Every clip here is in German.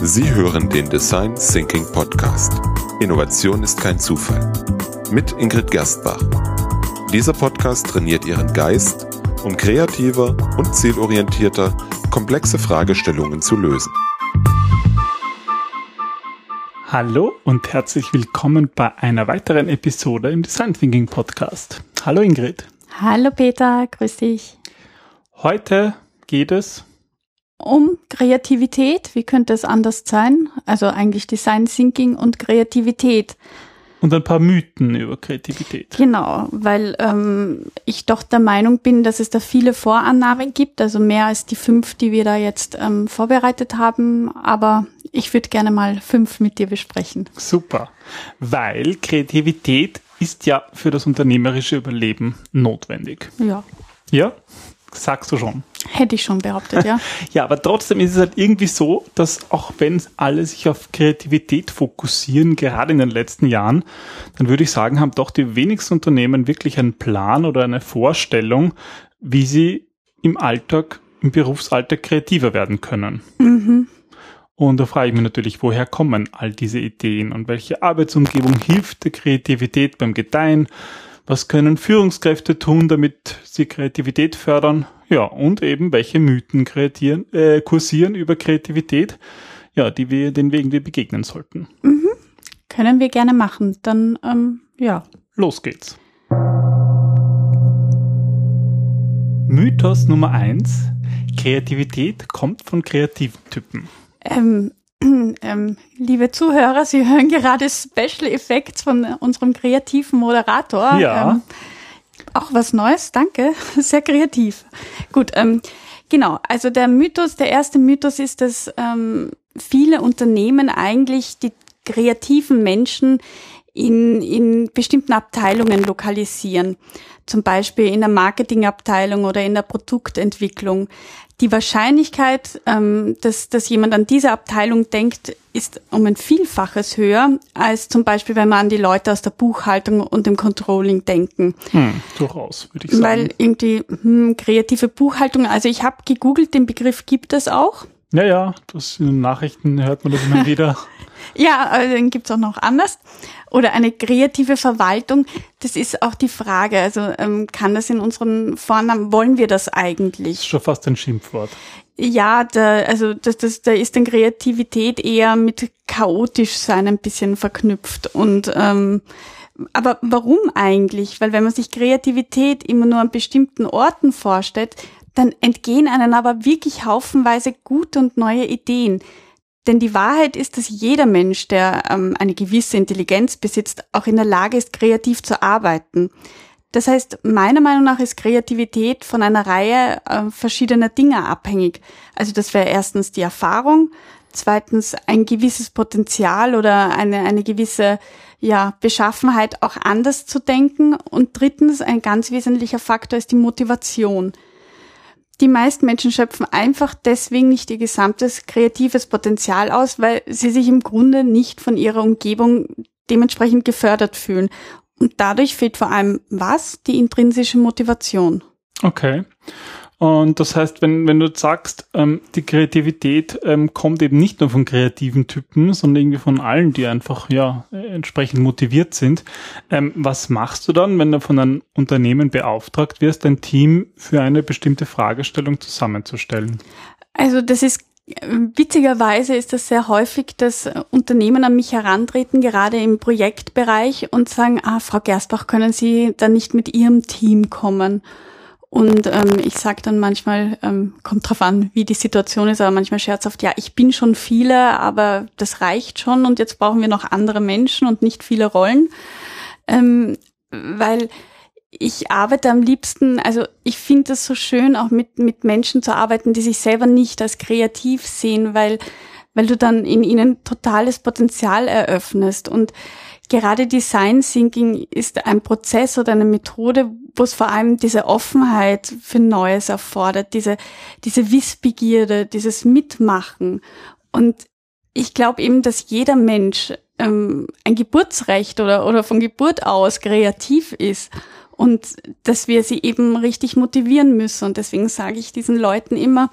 Sie hören den Design Thinking Podcast. Innovation ist kein Zufall. Mit Ingrid Gerstbach. Dieser Podcast trainiert Ihren Geist, um kreativer und zielorientierter komplexe Fragestellungen zu lösen. Hallo und herzlich willkommen bei einer weiteren Episode im Design Thinking Podcast. Hallo Ingrid. Hallo Peter, grüß dich. Heute geht es um Kreativität. Wie könnte es anders sein? Also eigentlich Design Thinking und Kreativität. Und ein paar Mythen über Kreativität. Genau, weil ähm, ich doch der Meinung bin, dass es da viele Vorannahmen gibt, also mehr als die fünf, die wir da jetzt ähm, vorbereitet haben. Aber ich würde gerne mal fünf mit dir besprechen. Super, weil Kreativität ist ja für das unternehmerische Überleben notwendig. Ja. Ja, sagst du schon. Hätte ich schon behauptet, ja. ja, aber trotzdem ist es halt irgendwie so, dass auch wenn alle sich auf Kreativität fokussieren, gerade in den letzten Jahren, dann würde ich sagen, haben doch die wenigsten Unternehmen wirklich einen Plan oder eine Vorstellung, wie sie im Alltag, im Berufsalltag kreativer werden können. Mhm. Und da frage ich mich natürlich, woher kommen all diese Ideen und welche Arbeitsumgebung hilft der Kreativität beim Gedeihen? Was können Führungskräfte tun, damit sie Kreativität fördern? Ja, und eben welche Mythen kreatieren, äh, kursieren über Kreativität, ja, die wir, den Wegen wir begegnen sollten. Mhm. Können wir gerne machen. Dann, ähm, ja. Los geht's. Mythos Nummer eins: Kreativität kommt von kreativen Typen. Ähm, ähm, liebe Zuhörer, Sie hören gerade Special Effects von unserem kreativen Moderator. Ja. Ähm, auch was Neues, danke. Sehr kreativ. Gut, ähm, genau. Also der Mythos, der erste Mythos ist, dass ähm, viele Unternehmen eigentlich die kreativen Menschen in, in bestimmten Abteilungen lokalisieren. Zum Beispiel in der Marketingabteilung oder in der Produktentwicklung. Die Wahrscheinlichkeit, ähm, dass, dass jemand an diese Abteilung denkt, ist um ein Vielfaches höher, als zum Beispiel, wenn man an die Leute aus der Buchhaltung und dem Controlling denken. Hm, durchaus, würde ich sagen. Weil irgendwie hm, kreative Buchhaltung, also ich habe gegoogelt, den Begriff gibt es auch. Ja, ja, das in den Nachrichten hört man das immer wieder. ja, also den gibt's auch noch anders. Oder eine kreative Verwaltung, das ist auch die Frage. Also ähm, kann das in unseren Vornamen, wollen wir das eigentlich? Das ist schon fast ein Schimpfwort. Ja, da, also das, das, da ist dann Kreativität eher mit chaotisch sein ein bisschen verknüpft. Und ähm, aber warum eigentlich? Weil wenn man sich Kreativität immer nur an bestimmten Orten vorstellt, dann entgehen einem aber wirklich haufenweise gute und neue Ideen. Denn die Wahrheit ist, dass jeder Mensch, der ähm, eine gewisse Intelligenz besitzt, auch in der Lage ist, kreativ zu arbeiten. Das heißt, meiner Meinung nach ist Kreativität von einer Reihe äh, verschiedener Dinge abhängig. Also das wäre erstens die Erfahrung, zweitens ein gewisses Potenzial oder eine, eine gewisse ja, Beschaffenheit auch anders zu denken und drittens ein ganz wesentlicher Faktor ist die Motivation. Die meisten Menschen schöpfen einfach deswegen nicht ihr gesamtes kreatives Potenzial aus, weil sie sich im Grunde nicht von ihrer Umgebung dementsprechend gefördert fühlen. Und dadurch fehlt vor allem was? Die intrinsische Motivation. Okay. Und das heißt, wenn, wenn du sagst, ähm, die Kreativität ähm, kommt eben nicht nur von kreativen Typen, sondern irgendwie von allen, die einfach ja entsprechend motiviert sind. Ähm, was machst du dann, wenn du von einem Unternehmen beauftragt wirst, ein Team für eine bestimmte Fragestellung zusammenzustellen? Also das ist Witzigerweise ist das sehr häufig, dass Unternehmen an mich herantreten, gerade im Projektbereich und sagen, ah, Frau Gersbach, können Sie da nicht mit Ihrem Team kommen? Und ähm, ich sage dann manchmal, ähm, kommt drauf an, wie die Situation ist, aber manchmal scherzhaft, ja, ich bin schon viele, aber das reicht schon und jetzt brauchen wir noch andere Menschen und nicht viele Rollen. Ähm, weil ich arbeite am liebsten, also ich finde es so schön, auch mit, mit Menschen zu arbeiten, die sich selber nicht als kreativ sehen, weil, weil du dann in ihnen totales Potenzial eröffnest. Und gerade Design Thinking ist ein Prozess oder eine Methode, wo es vor allem diese Offenheit für Neues erfordert, diese, diese Wissbegierde, dieses Mitmachen. Und ich glaube eben, dass jeder Mensch ähm, ein Geburtsrecht oder, oder von Geburt aus kreativ ist und dass wir sie eben richtig motivieren müssen. Und deswegen sage ich diesen Leuten immer,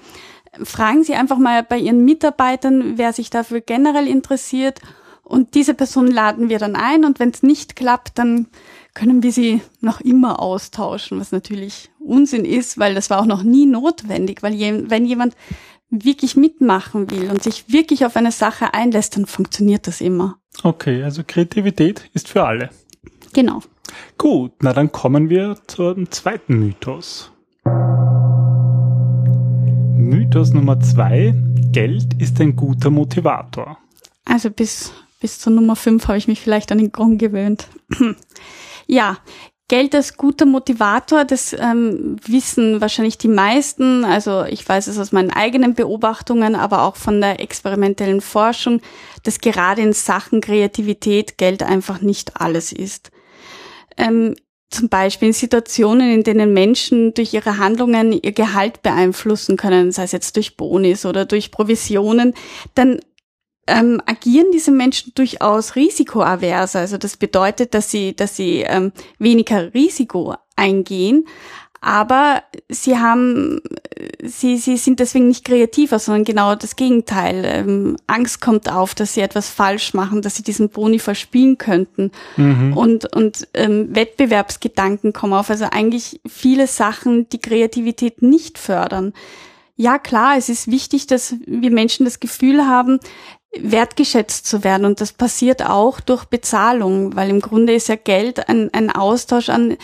fragen Sie einfach mal bei Ihren Mitarbeitern, wer sich dafür generell interessiert. Und diese Person laden wir dann ein. Und wenn es nicht klappt, dann können wir sie noch immer austauschen, was natürlich Unsinn ist, weil das war auch noch nie notwendig, weil je, wenn jemand wirklich mitmachen will und sich wirklich auf eine Sache einlässt, dann funktioniert das immer. Okay, also Kreativität ist für alle. Genau. Gut, na dann kommen wir zum zweiten Mythos. Mythos Nummer zwei. Geld ist ein guter Motivator. Also bis, bis zur Nummer fünf habe ich mich vielleicht an den Gong gewöhnt. ja, Geld als guter Motivator, das ähm, wissen wahrscheinlich die meisten. Also ich weiß es aus meinen eigenen Beobachtungen, aber auch von der experimentellen Forschung, dass gerade in Sachen Kreativität Geld einfach nicht alles ist. Ähm, zum Beispiel in Situationen, in denen Menschen durch ihre Handlungen ihr Gehalt beeinflussen können, sei es jetzt durch Bonis oder durch Provisionen, dann ähm, agieren diese Menschen durchaus risikoavers. Also das bedeutet, dass sie, dass sie ähm, weniger Risiko eingehen, aber sie haben, sie, sie sind deswegen nicht kreativer, sondern genau das Gegenteil. Ähm, Angst kommt auf, dass sie etwas falsch machen, dass sie diesen Boni verspielen könnten. Mhm. Und, und ähm, Wettbewerbsgedanken kommen auf. Also eigentlich viele Sachen, die Kreativität nicht fördern. Ja, klar, es ist wichtig, dass wir Menschen das Gefühl haben, wertgeschätzt zu werden. Und das passiert auch durch Bezahlung, weil im Grunde ist ja Geld ein, ein Austausch an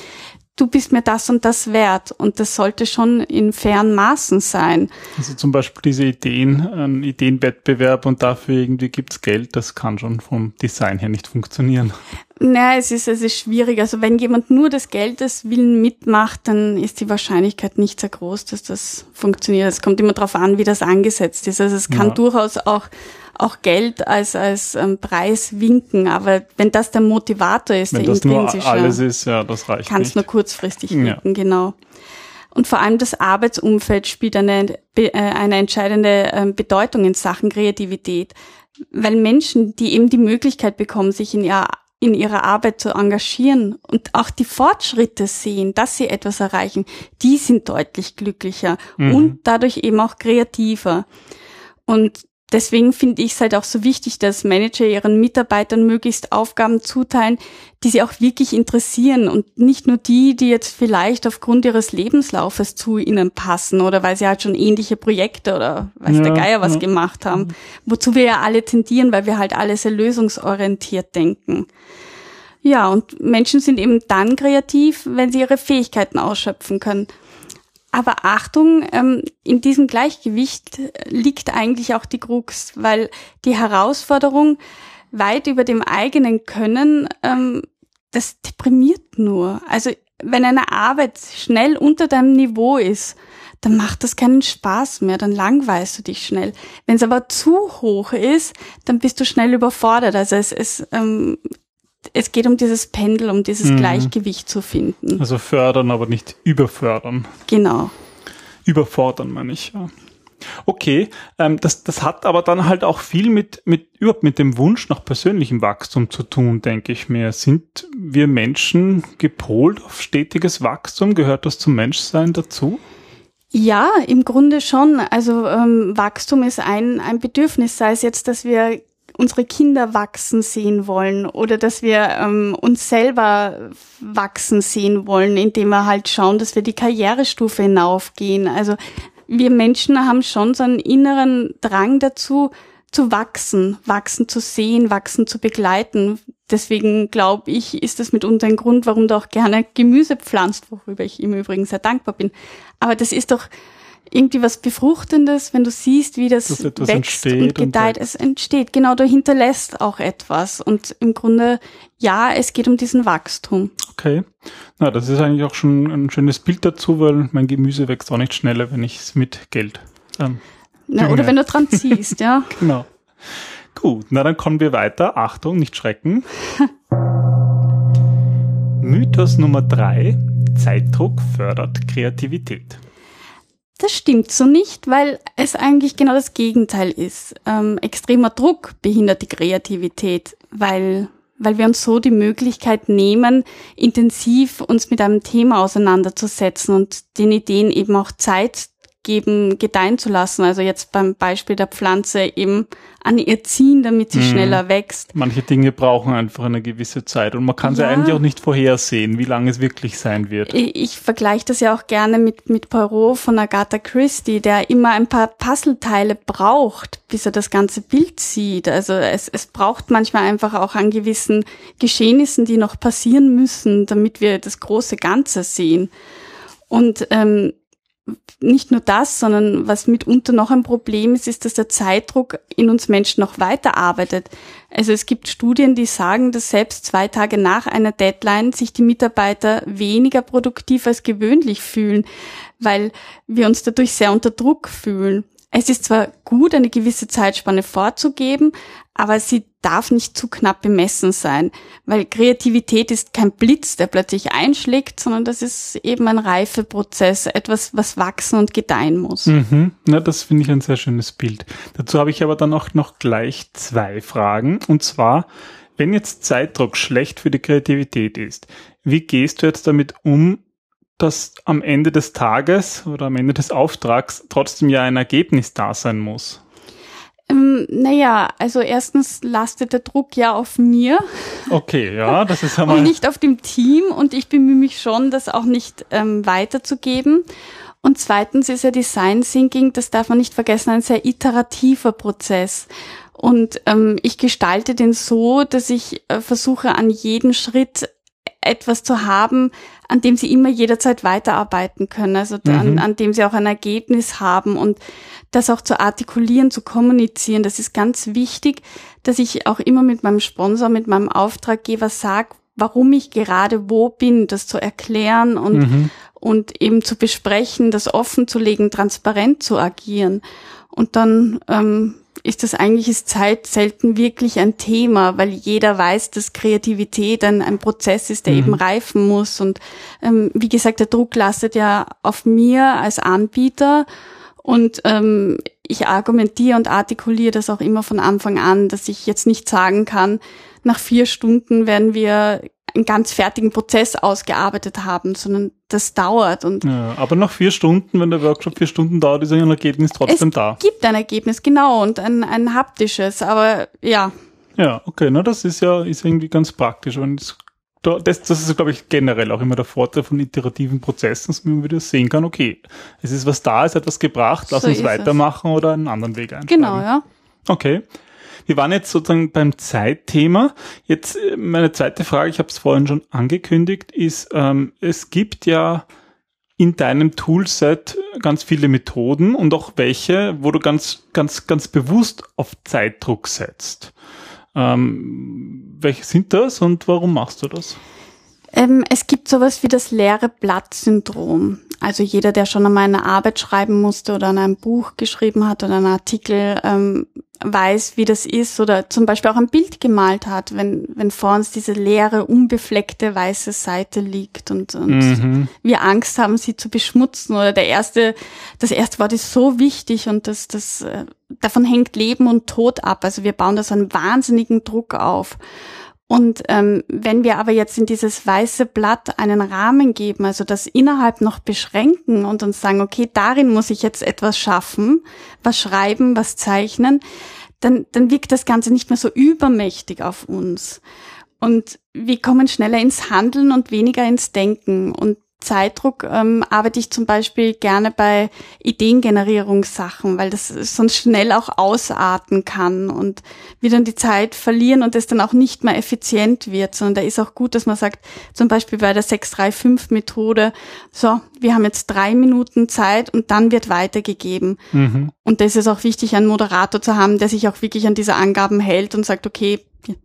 du bist mir das und das wert. Und das sollte schon in fairen Maßen sein. Also zum Beispiel diese Ideen, ein Ideenwettbewerb und dafür irgendwie gibt's Geld, das kann schon vom Design her nicht funktionieren. Naja, es ist, es ist schwierig. Also wenn jemand nur des Geldes willen mitmacht, dann ist die Wahrscheinlichkeit nicht sehr groß, dass das funktioniert. Es kommt immer darauf an, wie das angesetzt ist. Also es kann ja. durchaus auch auch Geld als, als ähm, Preis winken. Aber wenn das der Motivator ist, wenn der das nur alles ist, ja, das reicht Kann es nur kurzfristig winken, ja. genau. Und vor allem das Arbeitsumfeld spielt eine, äh, eine entscheidende ähm, Bedeutung in Sachen Kreativität. Weil Menschen, die eben die Möglichkeit bekommen, sich in ihrer in ihrer Arbeit zu engagieren und auch die Fortschritte sehen, dass sie etwas erreichen, die sind deutlich glücklicher mhm. und dadurch eben auch kreativer. Und deswegen finde ich es halt auch so wichtig, dass Manager ihren Mitarbeitern möglichst Aufgaben zuteilen, die sie auch wirklich interessieren und nicht nur die, die jetzt vielleicht aufgrund ihres Lebenslaufes zu ihnen passen oder weil sie halt schon ähnliche Projekte oder weiß ja, der Geier was ja. gemacht haben, wozu wir ja alle tendieren, weil wir halt alle sehr lösungsorientiert denken. Ja, und Menschen sind eben dann kreativ, wenn sie ihre Fähigkeiten ausschöpfen können. Aber Achtung, ähm, in diesem Gleichgewicht liegt eigentlich auch die Krux, weil die Herausforderung weit über dem eigenen Können, ähm, das deprimiert nur. Also wenn eine Arbeit schnell unter deinem Niveau ist, dann macht das keinen Spaß mehr, dann langweilst du dich schnell. Wenn es aber zu hoch ist, dann bist du schnell überfordert. Also es, es ähm, es geht um dieses Pendel, um dieses mhm. Gleichgewicht zu finden. Also fördern, aber nicht überfördern. Genau. Überfordern, meine ich, ja. Okay, ähm, das, das hat aber dann halt auch viel mit, mit, überhaupt mit dem Wunsch nach persönlichem Wachstum zu tun, denke ich mir. Sind wir Menschen gepolt auf stetiges Wachstum? Gehört das zum Menschsein dazu? Ja, im Grunde schon. Also ähm, Wachstum ist ein, ein Bedürfnis, sei es jetzt, dass wir unsere Kinder wachsen sehen wollen oder dass wir ähm, uns selber wachsen sehen wollen, indem wir halt schauen, dass wir die Karrierestufe hinaufgehen. Also wir Menschen haben schon so einen inneren Drang dazu, zu wachsen, wachsen zu sehen, wachsen zu begleiten. Deswegen glaube ich, ist das mitunter ein Grund, warum du auch gerne Gemüse pflanzt, worüber ich im Übrigen sehr dankbar bin. Aber das ist doch irgendwie was Befruchtendes, wenn du siehst, wie das wächst und gedeiht. Und es entsteht, genau, du hinterlässt auch etwas. Und im Grunde, ja, es geht um diesen Wachstum. Okay. Na, das ist eigentlich auch schon ein schönes Bild dazu, weil mein Gemüse wächst auch nicht schneller, wenn ich es mit Geld. Ähm, na, oder wenn du dran ziehst, ja. genau. Gut, na dann kommen wir weiter. Achtung, nicht schrecken. Mythos Nummer drei. Zeitdruck fördert Kreativität. Das stimmt so nicht, weil es eigentlich genau das Gegenteil ist. Ähm, extremer Druck behindert die Kreativität, weil, weil wir uns so die Möglichkeit nehmen, intensiv uns mit einem Thema auseinanderzusetzen und den Ideen eben auch Zeit geben, gedeihen zu lassen. Also jetzt beim Beispiel der Pflanze eben an ihr ziehen, damit sie mhm. schneller wächst. Manche Dinge brauchen einfach eine gewisse Zeit und man kann ja. sie eigentlich auch nicht vorhersehen, wie lange es wirklich sein wird. Ich, ich vergleiche das ja auch gerne mit, mit Poirot von Agatha Christie, der immer ein paar Puzzleteile braucht, bis er das ganze Bild sieht. Also es, es braucht manchmal einfach auch an gewissen Geschehnissen, die noch passieren müssen, damit wir das große Ganze sehen. Und ähm, nicht nur das, sondern was mitunter noch ein Problem ist, ist, dass der Zeitdruck in uns Menschen noch weiterarbeitet. Also es gibt Studien, die sagen, dass selbst zwei Tage nach einer Deadline sich die Mitarbeiter weniger produktiv als gewöhnlich fühlen, weil wir uns dadurch sehr unter Druck fühlen. Es ist zwar gut, eine gewisse Zeitspanne vorzugeben, aber sie darf nicht zu knapp bemessen sein, weil Kreativität ist kein Blitz, der plötzlich einschlägt, sondern das ist eben ein Reifeprozess, etwas, was wachsen und gedeihen muss. Mhm. Na, das finde ich ein sehr schönes Bild. Dazu habe ich aber dann auch noch gleich zwei Fragen. Und zwar, wenn jetzt Zeitdruck schlecht für die Kreativität ist, wie gehst du jetzt damit um, dass am Ende des Tages oder am Ende des Auftrags trotzdem ja ein Ergebnis da sein muss? Ähm, naja, also erstens lastet der Druck ja auf mir. Okay, ja, das ist einmal. und nicht auf dem Team und ich bemühe mich schon, das auch nicht ähm, weiterzugeben. Und zweitens ist ja Design Thinking, das darf man nicht vergessen, ein sehr iterativer Prozess. Und ähm, ich gestalte den so, dass ich äh, versuche, an jedem Schritt etwas zu haben, an dem sie immer jederzeit weiterarbeiten können, also mhm. an, an dem sie auch ein Ergebnis haben und das auch zu artikulieren, zu kommunizieren. Das ist ganz wichtig, dass ich auch immer mit meinem Sponsor, mit meinem Auftraggeber sage, warum ich gerade wo bin, das zu erklären und, mhm. und eben zu besprechen, das offen zu legen, transparent zu agieren. Und dann ähm, ist das eigentlich ist Zeit selten wirklich ein Thema, weil jeder weiß, dass Kreativität ein, ein Prozess ist, der mhm. eben reifen muss. Und ähm, wie gesagt, der Druck lastet ja auf mir als Anbieter. Und ähm, ich argumentiere und artikuliere das auch immer von Anfang an, dass ich jetzt nicht sagen kann, nach vier Stunden werden wir einen ganz fertigen Prozess ausgearbeitet haben, sondern das dauert. Und ja, aber nach vier Stunden, wenn der Workshop vier Stunden dauert, ist ein Ergebnis trotzdem es da. Es gibt ein Ergebnis, genau, und ein, ein haptisches, aber ja. Ja, okay, na, das ist ja ist irgendwie ganz praktisch. Und das, das ist, glaube ich, generell auch immer der Vorteil von iterativen Prozessen, dass man wieder sehen kann, okay, es ist was da, es hat was gebracht, lass so uns weitermachen es. oder einen anderen Weg einschlagen. Genau, ja. Okay. Wir waren jetzt sozusagen beim Zeitthema. Jetzt äh, meine zweite Frage, ich habe es vorhin schon angekündigt, ist, ähm, es gibt ja in deinem Toolset ganz viele Methoden und auch welche, wo du ganz, ganz, ganz bewusst auf Zeitdruck setzt. Ähm, welche sind das und warum machst du das? Ähm, es gibt sowas wie das leere Blatt-Syndrom. Also jeder, der schon einmal eine Arbeit schreiben musste oder an einem Buch geschrieben hat oder einen Artikel, ähm, weiß, wie das ist oder zum Beispiel auch ein Bild gemalt hat, wenn, wenn vor uns diese leere, unbefleckte weiße Seite liegt und, und mhm. wir Angst haben, sie zu beschmutzen oder der erste, das erste Wort ist so wichtig und das, das, äh, davon hängt Leben und Tod ab. Also wir bauen da so einen wahnsinnigen Druck auf. Und ähm, wenn wir aber jetzt in dieses weiße Blatt einen Rahmen geben, also das innerhalb noch beschränken und uns sagen, okay, darin muss ich jetzt etwas schaffen, was schreiben, was zeichnen, dann, dann wirkt das Ganze nicht mehr so übermächtig auf uns. Und wir kommen schneller ins Handeln und weniger ins Denken. Und Zeitdruck ähm, arbeite ich zum Beispiel gerne bei Ideengenerierungssachen, weil das sonst schnell auch ausarten kann und wir dann die Zeit verlieren und es dann auch nicht mehr effizient wird, sondern da ist auch gut, dass man sagt, zum Beispiel bei der 635-Methode, so, wir haben jetzt drei Minuten Zeit und dann wird weitergegeben. Mhm. Und da ist auch wichtig, einen Moderator zu haben, der sich auch wirklich an diese Angaben hält und sagt, okay,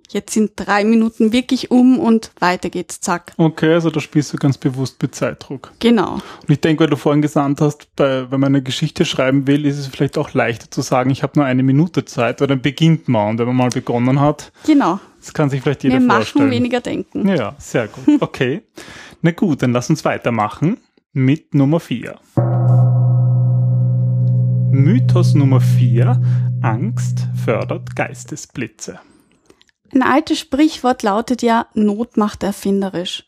jetzt sind drei Minuten wirklich um und weiter geht's, zack. Okay, also da spielst du ganz bewusst mit Zeitdruck. Genau. Und ich denke, weil du vorhin gesagt hast, bei, wenn man eine Geschichte schreiben will, ist es vielleicht auch leichter zu sagen, ich habe nur eine Minute Zeit, weil dann beginnt man und wenn man mal begonnen hat. Genau. Das kann sich vielleicht jeder Wir vorstellen. machen weniger denken. Ja, sehr gut. Okay. Na gut, dann lass uns weitermachen mit Nummer vier. Mythos Nummer vier: Angst fördert Geistesblitze. Ein altes Sprichwort lautet ja, Not macht erfinderisch.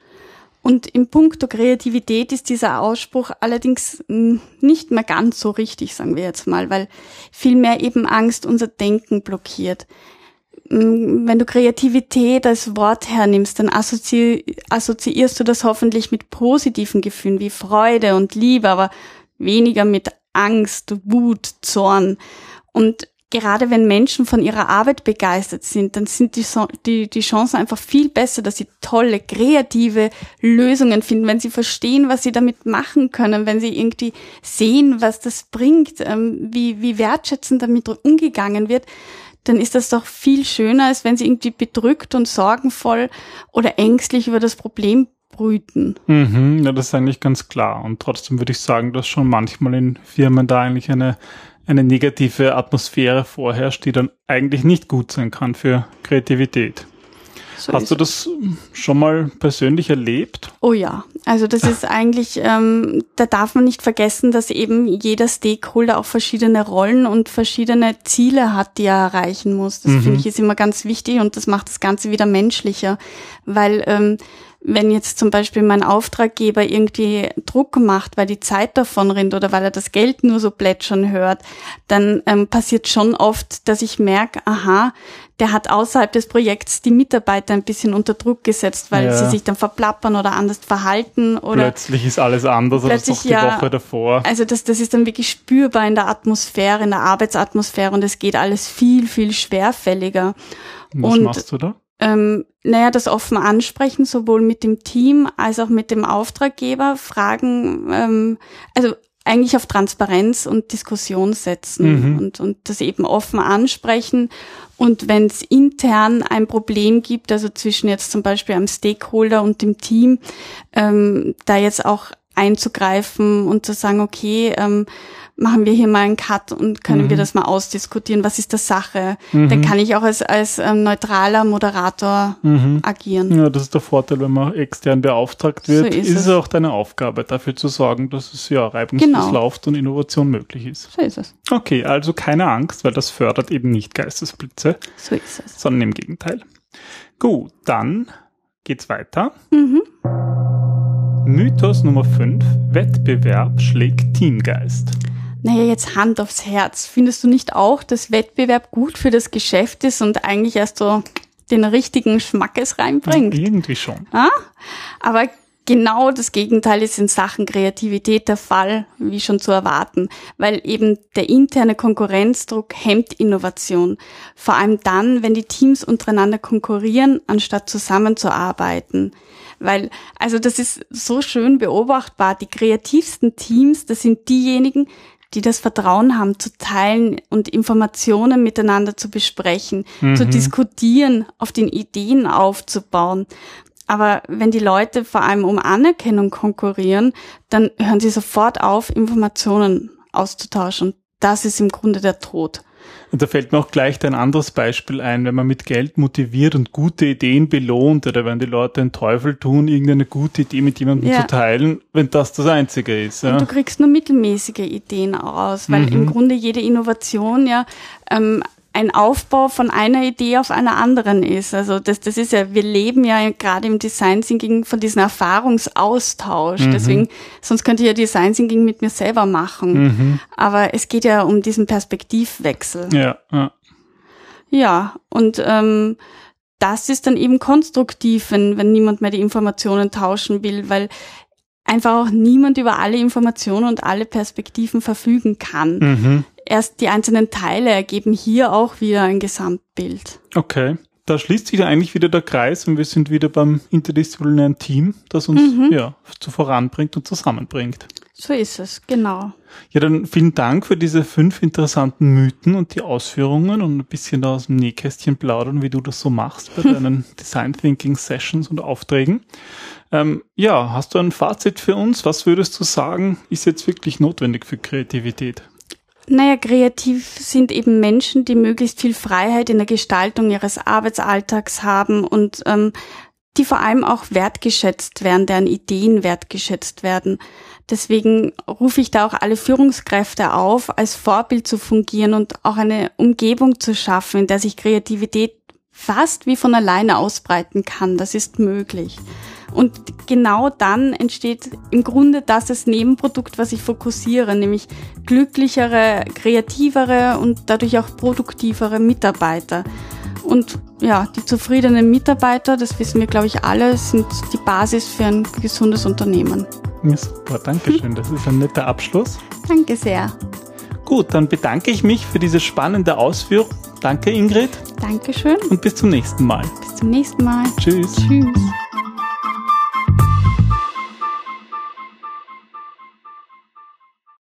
Und im Punkto Kreativität ist dieser Ausspruch allerdings hm, nicht mehr ganz so richtig, sagen wir jetzt mal, weil vielmehr eben Angst unser Denken blockiert. Hm, wenn du Kreativität als Wort hernimmst, dann assozi assoziierst du das hoffentlich mit positiven Gefühlen wie Freude und Liebe, aber weniger mit Angst, Wut, Zorn. Und gerade wenn Menschen von ihrer Arbeit begeistert sind, dann sind die, die, die Chancen einfach viel besser, dass sie tolle, kreative Lösungen finden, wenn sie verstehen, was sie damit machen können, wenn sie irgendwie sehen, was das bringt, ähm, wie, wie wertschätzend damit umgegangen wird, dann ist das doch viel schöner, als wenn sie irgendwie bedrückt und sorgenvoll oder ängstlich über das Problem brüten. Mhm, ja, das ist eigentlich ganz klar. Und trotzdem würde ich sagen, dass schon manchmal in Firmen da eigentlich eine eine negative Atmosphäre vorherrscht, die dann eigentlich nicht gut sein kann für Kreativität. So Hast du das schon mal persönlich erlebt? Oh ja, also das ist eigentlich, ähm, da darf man nicht vergessen, dass eben jeder Stakeholder auch verschiedene Rollen und verschiedene Ziele hat, die er erreichen muss. Das mhm. finde ich ist immer ganz wichtig und das macht das Ganze wieder menschlicher, weil ähm, wenn jetzt zum Beispiel mein Auftraggeber irgendwie Druck macht, weil die Zeit davon rinnt oder weil er das Geld nur so plätschern hört, dann ähm, passiert schon oft, dass ich merke, aha, der hat außerhalb des Projekts die Mitarbeiter ein bisschen unter Druck gesetzt, weil ja. sie sich dann verplappern oder anders verhalten oder plötzlich ist alles anders als noch die ja, Woche davor. Also das, das ist dann wirklich spürbar in der Atmosphäre, in der Arbeitsatmosphäre und es geht alles viel, viel schwerfälliger. Was und machst du da? Ähm, naja, das offen ansprechen, sowohl mit dem Team als auch mit dem Auftraggeber, Fragen, ähm, also eigentlich auf Transparenz und Diskussion setzen mhm. und, und das eben offen ansprechen. Und wenn es intern ein Problem gibt, also zwischen jetzt zum Beispiel einem Stakeholder und dem Team, ähm, da jetzt auch einzugreifen und zu sagen, okay, ähm, machen wir hier mal einen Cut und können mhm. wir das mal ausdiskutieren, was ist der Sache. Mhm. Dann kann ich auch als, als ähm, neutraler Moderator mhm. agieren. Ja, das ist der Vorteil, wenn man extern beauftragt wird, so ist, ist es auch deine Aufgabe, dafür zu sorgen, dass es ja reibungslos genau. läuft und Innovation möglich ist. So ist es. Okay, also keine Angst, weil das fördert eben nicht Geistesblitze. So ist es. Sondern im Gegenteil. Gut, dann geht's weiter. Mhm. Mythos Nummer 5. Wettbewerb schlägt Teamgeist. Naja, jetzt Hand aufs Herz. Findest du nicht auch, dass Wettbewerb gut für das Geschäft ist und eigentlich erst so den richtigen Schmackes reinbringt? Ja, irgendwie schon. Ja? Aber genau das Gegenteil ist in Sachen Kreativität der Fall, wie schon zu erwarten, weil eben der interne Konkurrenzdruck hemmt Innovation. Vor allem dann, wenn die Teams untereinander konkurrieren, anstatt zusammenzuarbeiten. Weil, also das ist so schön beobachtbar. Die kreativsten Teams, das sind diejenigen, die das Vertrauen haben, zu teilen und Informationen miteinander zu besprechen, mhm. zu diskutieren, auf den Ideen aufzubauen. Aber wenn die Leute vor allem um Anerkennung konkurrieren, dann hören sie sofort auf, Informationen auszutauschen. Das ist im Grunde der Tod. Und da fällt mir auch gleich ein anderes Beispiel ein, wenn man mit Geld motiviert und gute Ideen belohnt oder wenn die Leute einen Teufel tun, irgendeine gute Idee mit jemandem ja. zu teilen, wenn das das Einzige ist. Ja. Und du kriegst nur mittelmäßige Ideen raus, weil mhm. im Grunde jede Innovation ja ähm, ein Aufbau von einer Idee auf einer anderen ist. Also das, das ist ja, wir leben ja gerade im Design Thinking von diesem Erfahrungsaustausch. Mhm. Deswegen, sonst könnte ich ja Design Thinking mit mir selber machen. Mhm. Aber es geht ja um diesen Perspektivwechsel. Ja. Ja, ja und ähm, das ist dann eben konstruktiv, wenn, wenn niemand mehr die Informationen tauschen will, weil einfach auch niemand über alle Informationen und alle Perspektiven verfügen kann. Mhm erst die einzelnen Teile ergeben hier auch wieder ein Gesamtbild. Okay. Da schließt sich eigentlich wieder der Kreis und wir sind wieder beim interdisziplinären Team, das uns mhm. ja zu voranbringt und zusammenbringt. So ist es, genau. Ja, dann vielen Dank für diese fünf interessanten Mythen und die Ausführungen und ein bisschen aus dem Nähkästchen plaudern, wie du das so machst bei deinen Design Thinking Sessions und Aufträgen. Ähm, ja, hast du ein Fazit für uns? Was würdest du sagen, ist jetzt wirklich notwendig für Kreativität? Naja, kreativ sind eben Menschen, die möglichst viel Freiheit in der Gestaltung ihres Arbeitsalltags haben und ähm, die vor allem auch wertgeschätzt werden, deren Ideen wertgeschätzt werden. Deswegen rufe ich da auch alle Führungskräfte auf, als Vorbild zu fungieren und auch eine Umgebung zu schaffen, in der sich Kreativität fast wie von alleine ausbreiten kann. Das ist möglich. Und genau dann entsteht im Grunde das das Nebenprodukt, was ich fokussiere, nämlich glücklichere, kreativere und dadurch auch produktivere Mitarbeiter. Und ja, die zufriedenen Mitarbeiter, das wissen wir, glaube ich, alle, sind die Basis für ein gesundes Unternehmen. Ja, super, danke schön. Das ist ein netter Abschluss. Danke sehr. Gut, dann bedanke ich mich für diese spannende Ausführung. Danke, Ingrid. Dankeschön. Und bis zum nächsten Mal. Bis zum nächsten Mal. Tschüss. Tschüss.